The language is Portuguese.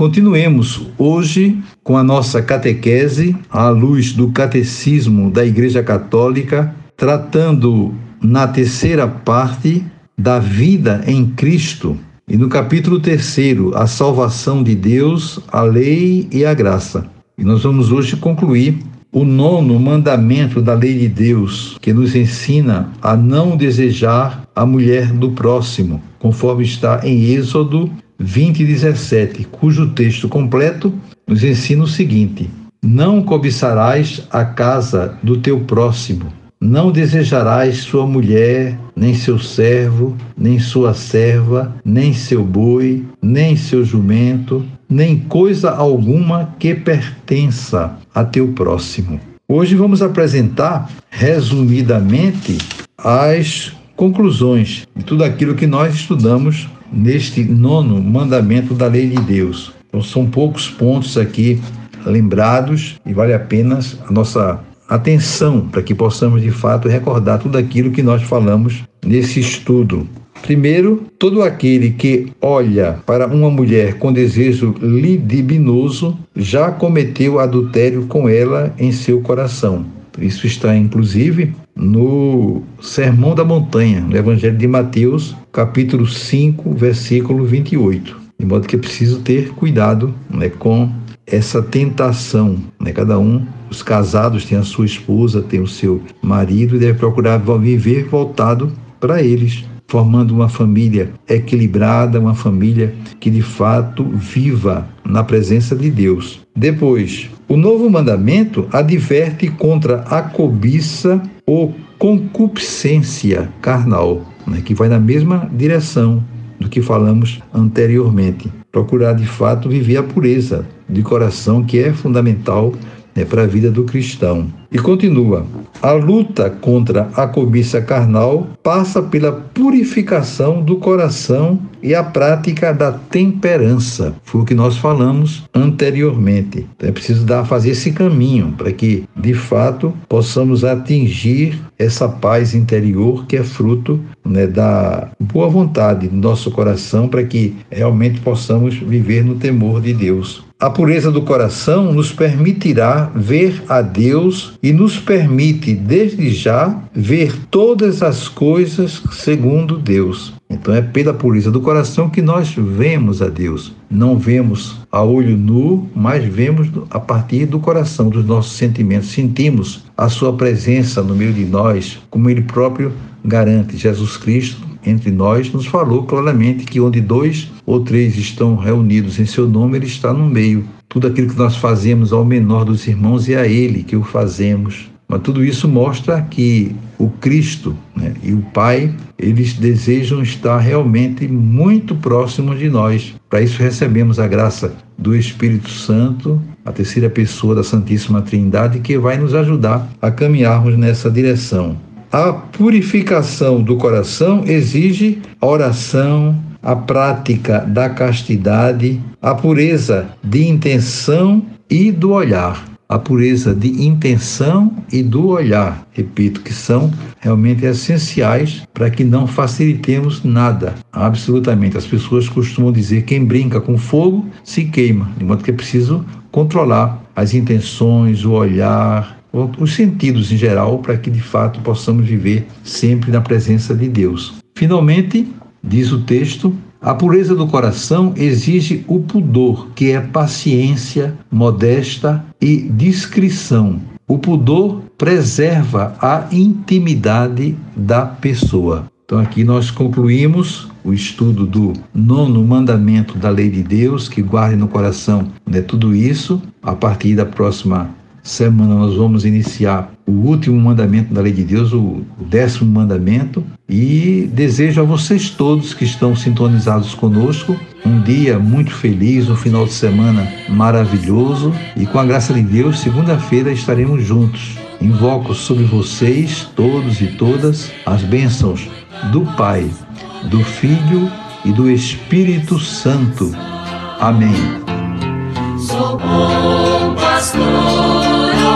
Continuemos hoje com a nossa catequese à luz do Catecismo da Igreja Católica, tratando na terceira parte da vida em Cristo e no capítulo terceiro, a salvação de Deus, a lei e a graça. E nós vamos hoje concluir o nono mandamento da lei de Deus, que nos ensina a não desejar a mulher do próximo, conforme está em Êxodo 20:17, cujo texto completo nos ensina o seguinte: Não cobiçarás a casa do teu próximo, não desejarás sua mulher, nem seu servo, nem sua serva, nem seu boi, nem seu jumento, nem coisa alguma que pertença a teu próximo. Hoje vamos apresentar, resumidamente, as conclusões de tudo aquilo que nós estudamos neste nono mandamento da lei de Deus. Então, são poucos pontos aqui lembrados e vale a pena a nossa atenção para que possamos de fato recordar tudo aquilo que nós falamos nesse estudo. Primeiro, todo aquele que olha para uma mulher com desejo libidinoso já cometeu adultério com ela em seu coração. Isso está inclusive no Sermão da Montanha, no Evangelho de Mateus, capítulo 5, versículo 28. De modo que é preciso ter cuidado né, com essa tentação. Né? Cada um, os casados têm a sua esposa, tem o seu marido e deve procurar viver voltado para eles, formando uma família equilibrada, uma família que de fato viva na presença de Deus. Depois, o novo mandamento adverte contra a cobiça ou concupiscência carnal, né, que vai na mesma direção do que falamos anteriormente. Procurar de fato viver a pureza de coração, que é fundamental né, para a vida do cristão. E continua: a luta contra a cobiça carnal passa pela purificação do coração e a prática da temperança. Foi o que nós falamos anteriormente. Então é preciso dar, fazer esse caminho para que, de fato, possamos atingir essa paz interior que é fruto né, da boa vontade do nosso coração para que realmente possamos viver no temor de Deus. A pureza do coração nos permitirá ver a Deus e nos permite, desde já, ver todas as coisas segundo Deus. Então é pela pureza do coração que nós vemos a Deus. Não vemos a olho nu, mas vemos a partir do coração, dos nossos sentimentos. Sentimos a sua presença no meio de nós, como ele próprio garante. Jesus Cristo entre nós nos falou claramente que onde dois ou três estão reunidos em seu nome, ele está no meio. Tudo aquilo que nós fazemos ao menor dos irmãos é a ele que o fazemos. Mas tudo isso mostra que o Cristo né, e o Pai, eles desejam estar realmente muito próximos de nós. Para isso recebemos a graça do Espírito Santo, a terceira pessoa da Santíssima Trindade, que vai nos ajudar a caminharmos nessa direção. A purificação do coração exige oração, a prática da castidade, a pureza de intenção e do olhar. A pureza de intenção e do olhar, repito, que são realmente essenciais para que não facilitemos nada, absolutamente. As pessoas costumam dizer que quem brinca com fogo se queima, de modo que é preciso controlar as intenções, o olhar, os sentidos em geral, para que de fato possamos viver sempre na presença de Deus. Finalmente, diz o texto, a pureza do coração exige o pudor, que é paciência, modesta e discrição. O pudor preserva a intimidade da pessoa. Então, aqui nós concluímos o estudo do nono mandamento da lei de Deus, que guarde no coração né, tudo isso. A partir da próxima semana nós vamos iniciar o último mandamento da lei de Deus, o décimo mandamento, e desejo a vocês todos que estão sintonizados conosco um dia muito feliz, um final de semana maravilhoso e com a graça de Deus, segunda-feira estaremos juntos Invoco sobre vocês, todos e todas, as bênçãos do Pai, do Filho e do Espírito Santo. Amém. Sou bom pastor,